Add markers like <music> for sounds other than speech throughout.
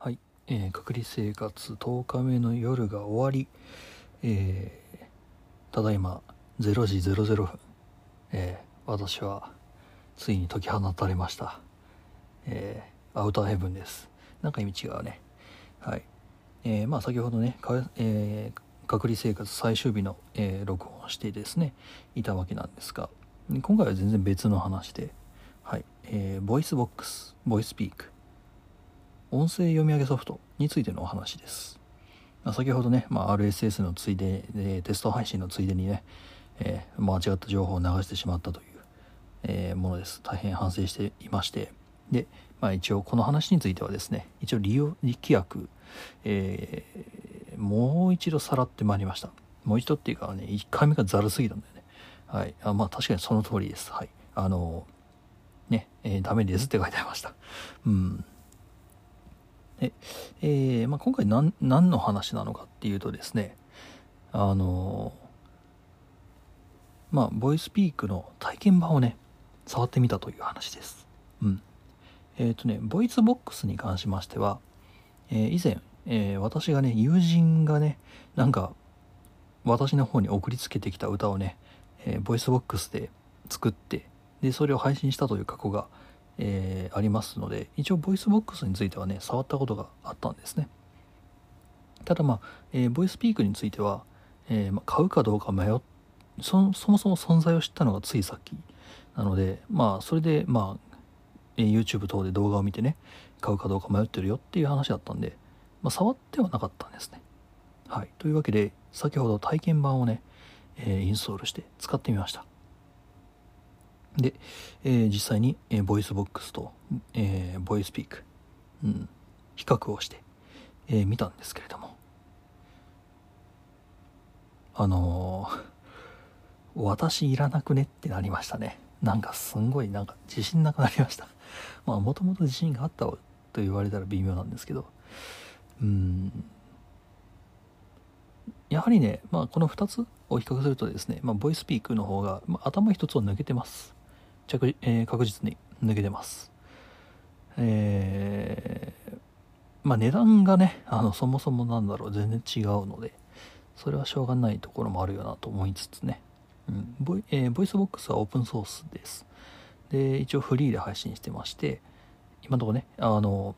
はい、えー隔離生活10日目の夜が終わり、えーただいま0時00分、えー私はついに解き放たれました、えーアウターヘブンです。なんか意味違うね。はい、えーまあ先ほどね、えー隔離生活最終日の、えー録音をしてですねいたわけなんですが今回は全然別の話ではい、えー VOICEVOX VOICEPEAK。音声読み上げソフトについてのお話です。まあ先ほどね、まあ、RSS のついで、えテスト配信のついでにね、えー間違った情報を流してしまったという、えーものです。大変反省していまして。で、まあ一応この話についてはですね、一応利用規約、えーもう一度さらってまいりました。もう一度っていうかね、1回目がざるすぎたんだよね。はい。あまあ確かにその通りです。はい。あのね、えーダメですって書いてありました。うん。で、えーまあ、今回何何の話なのかっていうとですねあのまあ VOICEPEAK の体験版をね触ってみたという話です。うん。えっ、とね VOICEVOX に関しましては、えー以前、えー私がね友人がねなんか私の方に送りつけてきた歌をね、え VOICEVOX で作ってでそれを配信したという過去がえーありますので一応 VOICEVOX についてはね触ったことがあったんですね。ただまあ、えー VOICEPEAK については、えーまあ買うかどうか迷っそそもそも存在を知ったのがついさっきなのでまあそれでまあ、え YouTube 等で動画を見てね買うかどうか迷ってるよっていう話だったんで、まあ、触ってはなかったんですね。はい。というわけで先ほど体験版をね、えインストールして使ってみました。で、えー実際に、えー VOICEVOX と、えー VOICEPEAK、うん、比較をして、えー見たんですけれども。あのー私いらなくねってなりましたね。なんかすんごいなんか自信なくなりました。<laughs> まあもともと自信があったと言われたら微妙なんですけど。うん。やはりね、まあ、この2つを比較するとですね、まあ、ボイスピークの方が、まあ、頭1つを抜けてます。着、えー確実に抜けてます。えーまあ値段がねあのそもそもなんだろう全然違うのでそれはしょうがないところもあるよなと思いつつね、うん。ボイえー VOICEVOX はオープンソースです。で一応フリーで配信してまして今のとこねあの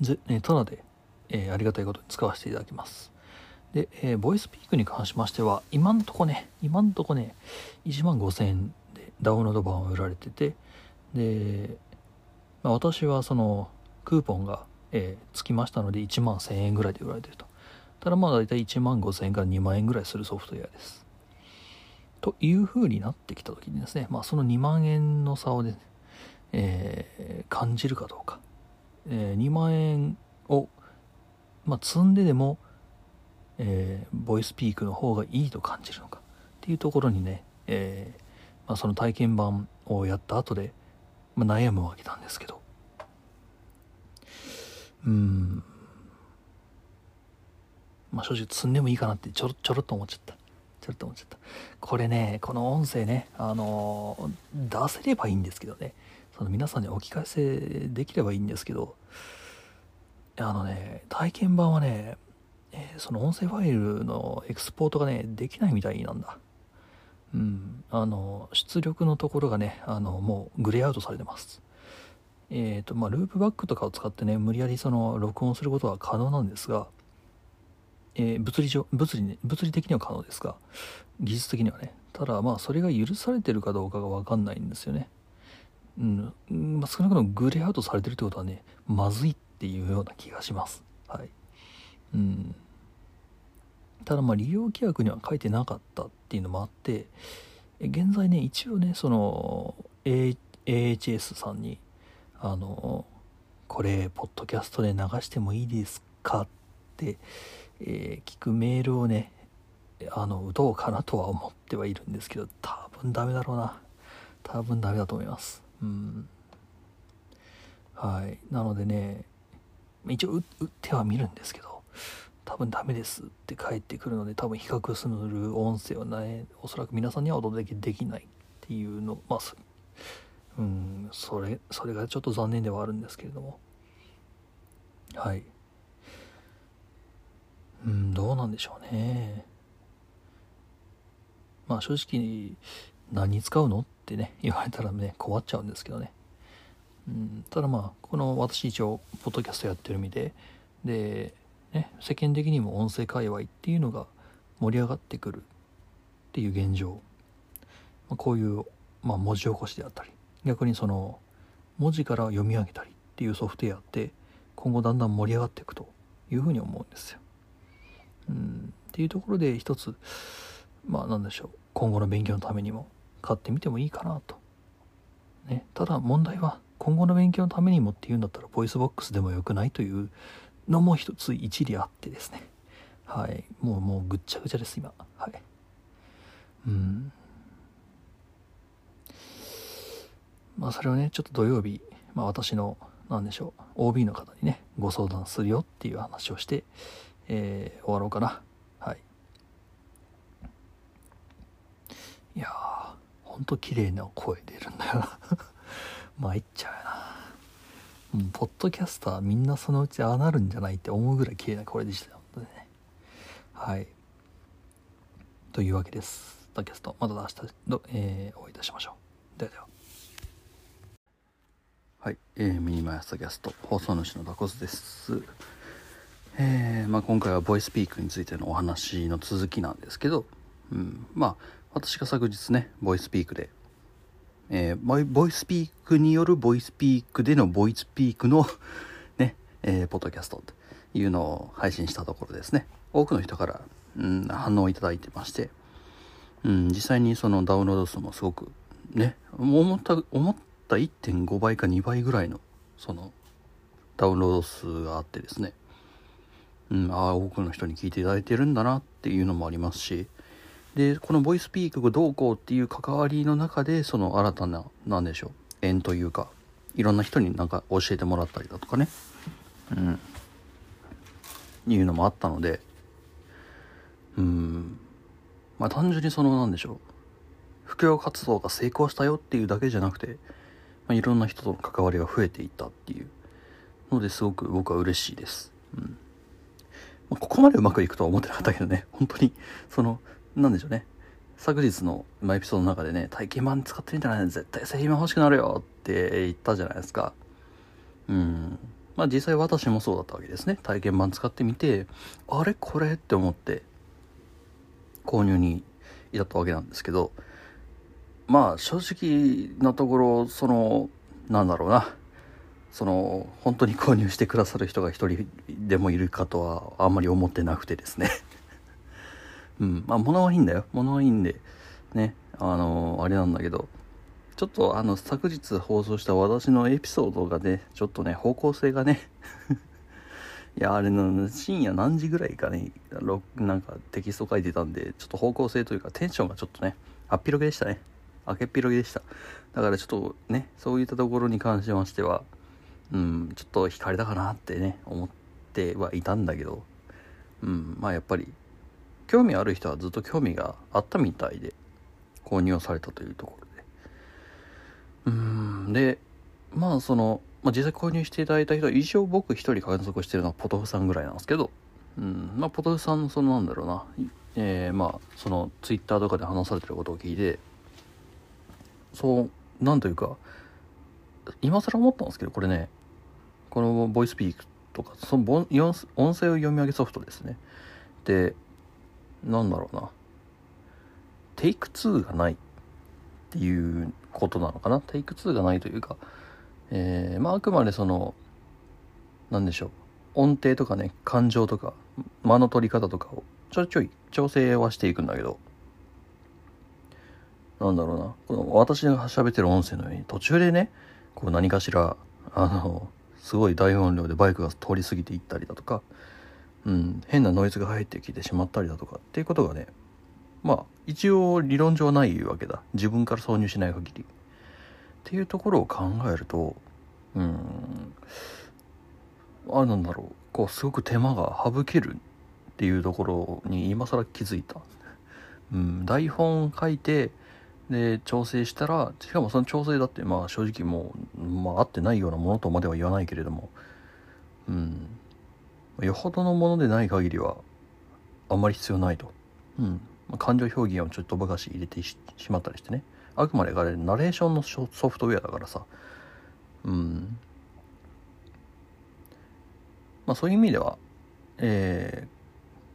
ぜえーただで、えーありがたいことに使わせていただきます。で、えー VOICEPEAK に関しましては今んとこね今んとこね1万5000円ダウンロード版を売られててで、まあ、私はそのクーポンが、えーつきましたので1万1000円ぐらいで売られてると。ただまあ大体1万5000円から2万円ぐらいするソフトウェアです。という風になってきた時にですね、まあ、その2万円の差をでね、えー感じるかどうか、えー2万円を、まあ、積んででもえーボイスピークの方がいいと感じるのかっていうところにね、えまあ、その体験版をやった後で、まあ、悩むわけなんですけど。うん。まあ正直積んでもいいかなってちょろちょろっと思っちゃった。ちょろっと思っちゃった。これねこの音声ねあのー出せればいいんですけどね。その皆さんにお聞かせできればいいんですけど。あのね体験版はねえーその音声ファイルのエクスポートがねできないみたいなんだ。うん。あの出力のところがねあのもうグレーアウトされてます。えっ、とまあループバックとかを使ってね無理やりその録音することは可能なんですが、えー物理上物理,、ね、物理的には可能ですが技術的にはね。ただまあそれが許されてるかどうかが分かんないんですよね。うん、うん。まあ、少なくともグレーアウトされてるってことはねまずいっていうような気がします。はい。うん。ただまあ利用規約には書いてなかったっていうのもあって現在ね一応ねその A- AHS さんにあのこれポッドキャストで流してもいいですかって、えー聞くメールをねあの打とうかなとは思ってはいるんですけど多分ダメだろうな。多分ダメだと思います。うん。はい。なのでね一応打ってはみるんですけど多分ダメですって返ってくるので多分比較する音声はねおそらく皆さんにはお届けできないっていうの。まあそうんそれそれがちょっと残念ではあるんですけれども。はい。うんどうなんでしょうね。まあ正直何に使うのってね言われたらね困っちゃうんですけどね。うんただまあこの私一応ポッドキャストやってる身でで、ね、世間的にも音声界隈っていうのが盛り上がってくるっていう現状、まあ、こういう、まあ、文字起こしであったり逆にその文字から読み上げたりっていうソフトウェアって今後だんだん盛り上がっていくというふうに思うんですよ。うんっていうところで一つまあ何でしょう今後の勉強のためにも買ってみてもいいかなと。ね、ただ問題は今後の勉強のためにもっていうんだったら VOICEVOX でもよくないというのも一つ一理あってですね。はい。もうもうぐっちゃぐちゃです今。はい。うん。まあそれをねちょっと土曜日、まあ、私の何でしょう OB の方にねご相談するよっていう話をして、えー、終わろうかな。はい。いやーほんと綺麗な声出るんだよな。<laughs> 参っちゃうよな。もうポッドキャスターみんなそのうちああなるんじゃないって思うぐらい綺麗な声でしたよ。ねはい。というわけです。ポッドキャストまた明日の、えー、お会いいたしましょう。ではでは。はい、えー、ミニマイストキャスト放送主のダコスです。えー、まあ、今回はボイスピークについてのお話の続きなんですけど、うん、まあ私が昨日ねボイスピークで、えー、ボイスピークによるボイスピークでのボイスピークの <laughs> ね、えー、ポッドキャストというのを配信したところですね。多くの人から、うん、反応をいただいてまして、うん、実際にそのダウンロード数もすごくね思った思ったった1.5倍か2倍ぐらいのそのダウンロード数があってですね、うん、ああ多くの人に聞いていただいてるんだなっていうのもありますし。でこのボイスピークがどうこうっていう関わりの中でその新たな何でしょう縁というかいろんな人になんか教えてもらったりだとかね。うん。いうのもあったので。うん。まあ単純にその何でしょう布教活動が成功したよっていうだけじゃなくてまあ、いろんな人との関わりが増えていったっていう。のですごく僕は嬉しいです。うん。まあ、ここまでうまくいくとは思ってなかったけどね、本当に、その、なんでしょうね。昨日のエピソードの中でね、体験版使ってみたらね、絶対製品版欲しくなるよって言ったじゃないですか。うん。まあ実際私もそうだったわけですね。体験版使ってみて、あれ？これ？って思って購入に至ったわけなんですけど、まあ正直なところそのなんだろうなその本当に購入してくださる人が一人でもいるかとはあんまり思ってなくてですねうん。まあ物はいいんだよ。物はいいんで。ね。あのあれなんだけど。ちょっとあの昨日放送した私のエピソードがねちょっとね方向性がね。<laughs> いやあれの深夜何時ぐらいかねなんかテキスト書いてたんでちょっと方向性というかテンションがちょっとねあっぴろげでしたね。開けっぴろげでした。だからちょっとね、そういったところに関しましては、うん、ちょっと惹かれたかなってね、思ってはいたんだけど、うん、まあやっぱり、興味ある人はずっと興味があったみたいで、購入をされたというところで。うん、で、まあその、まあ、実際購入していただいた人は一応僕一人観測してるのはポトフさんぐらいなんですけど、うん、まあポトフさんのそのなんだろうな、えー、まあそのツイッターとかで話されてることを聞いて、そうなんというか今更思ったんですけどこれね。このボイスピークとかその音声を読み上げソフトですね。でなんだろうな。テイク2がないっていうことなのかな？テイク2がないというかえー、まああくまでその何でしょう。音程とかね感情とか間の取り方とかをちょいちょい調整はしていくんだけど。なんだろうな、この私が喋ってる音声のように、途中でね、こう何かしら、あの、すごい大音量でバイクが通り過ぎていったりだとか、うん、変なノイズが入ってきてしまったりだとかっていうことがね、まあ、一応理論上ないわけだ。自分から挿入しない限り。っていうところを考えると、うん、あ、なんだろう、こう、すごく手間が省けるっていうところに今更気づいた。うん、台本書いて、で調整したらしかもその調整だってまあ正直もう、まあ、合ってないようなものとまでは言わないけれども、うん、よほどのものでない限りはあんまり必要ないと、うん。まあ、感情表現をちょっとばかし入れてしまったりしてね。あくまであれナレーションのソフトウェアだからさ。うん。まあそういう意味ではえ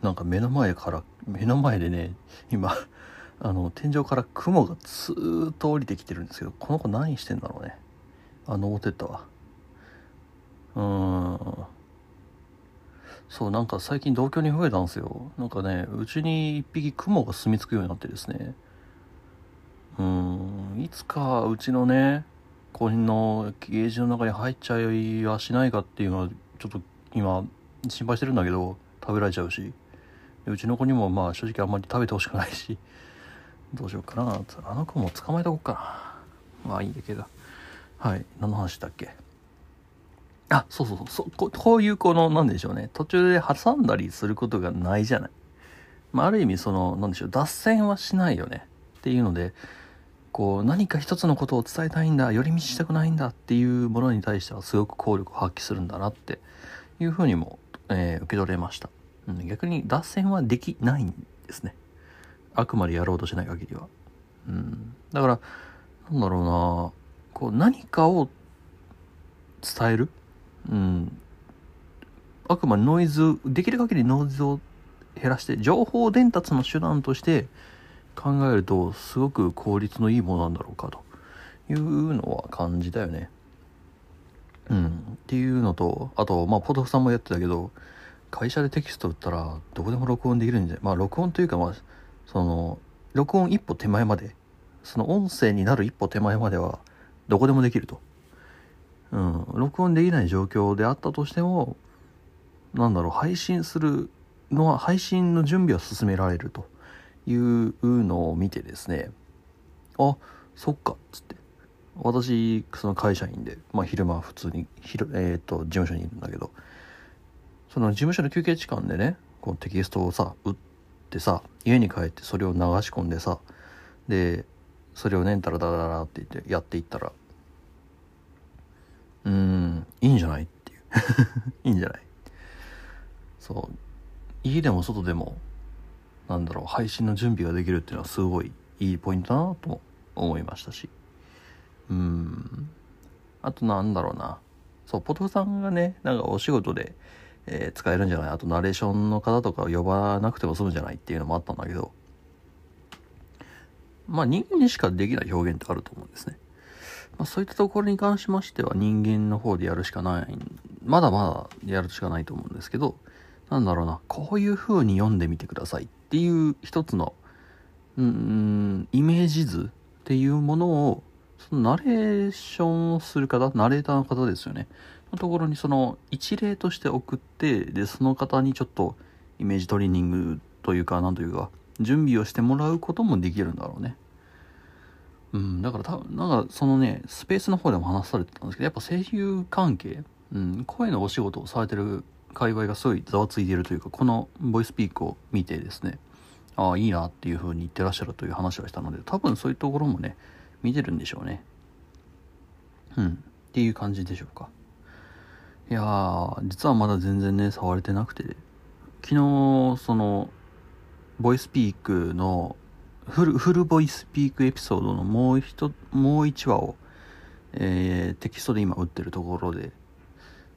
ー、なんか目の前から目の前でね今 <laughs> あの天井から雲がずーっと降りてきてるんですけどこの子何してんだろうね。あ登ってったわうーん。そうなんか最近同居に増えたんですよ。なんかねうちに一匹雲が住み着くようになってですね。うんいつかうちのね子のゲージの中に入っちゃいはしないかっていうのはちょっと今心配してるんだけど食べられちゃうし。うちの子にもまあ正直あんまり食べてほしくないし。どうしようかなあの子も捕まえとこうかな。まあいいんだけど。はい何の話だっけ？あそうそうそう。ここういうこのなんでしょうね。途中で挟んだりすることがないじゃない。まあある意味そのなんでしょう。脱線はしないよね。っていうのでこう何か一つのことを伝えたいんだ。寄り道したくないんだっていうものに対してはすごく効力を発揮するんだなっていうふうにも、えー、受け取れました、うん、逆に脱線はできないんですね。あくまでやろうとしない限りは、うん、だからなんだろうな。こう何かを伝える、うん、あくまでノイズできる限りノイズを減らして情報伝達の手段として考えるとすごく効率のいいものなんだろうかというのは感じたよね。うん、っていうのとあとまあポトフさんもやってたけど会社でテキスト打ったらどこでも録音できるんでまあ録音というかまあその録音一歩手前までその音声になる一歩手前まではどこでもできると。うん、録音できない状況であったとしてもなんだろう配信するのは配信の準備は進められるというのを見てですねあそっかっつって。私その会社員で、まあ、昼間普通に、えーと、事務所にいるんだけどその事務所の休憩時間でねこうテキストをさ打ってさ家に帰ってそれを流し込んでさでそれをねダラダラダラって言ってやっていったらうん。いいんじゃないっていう。<laughs> いいんじゃない？そう。家でも外でもなんだろう配信の準備ができるっていうのはすごいいいポイントだなと思いましたし。うん。あとなんだろうな。そうポトフさんがねなんかお仕事で、えー、使えるんじゃない？あとナレーションの方とかを呼ばなくても済むんじゃない？っていうのもあったんだけど。まあ人間にしかできない表現ってあると思うんですね。まあ、そういったところに関しましては人間の方でやるしかない、まだまだやるしかないと思うんですけど、なんだろうな、こういう風に読んでみてくださいっていう一つの、うん、イメージ図っていうものをそのナレーションをする方、ナレーターの方ですよね。のところにその一例として送って、で、その方にちょっとイメージトレーニングというか、なんというか、準備をしてもらうこともできるんだろうね。うん、だから多分、なんかそのね、スペースの方でも話されてたんですけど、やっぱ声優関係、うん、声のお仕事をされてる界隈がすごいざわついてるというか、このボイスピークを見てですね、ああ、いいなっていう風に言ってらっしゃるという話をしたので、多分そういうところもね、見てるんでしょうね。うん。っていう感じでしょうか。いやー、実はまだ全然ね、触れてなくて、昨日、その、ボイスピークの、フル、フルボイスピークエピソードのもう一、もう一話を、えー、テキストで今打ってるところで、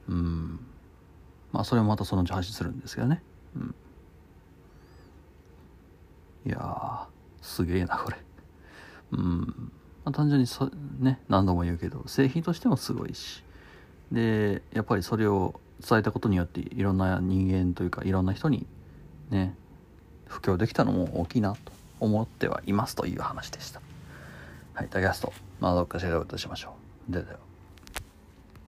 うん。まあ、それもまたそのうち発信するんですけどね。うん。いや、すげえな、これ。うん。まあ、単純にそ、ね、何度も言うけど製品としてもすごいしでやっぱりそれを伝えたことによっていろんな人間というかいろんな人にね布教できたのも大きいなと思ってはいますという話でした。はい、タキャスト、まあ、どっかしらでお会いしましょう。ではでは。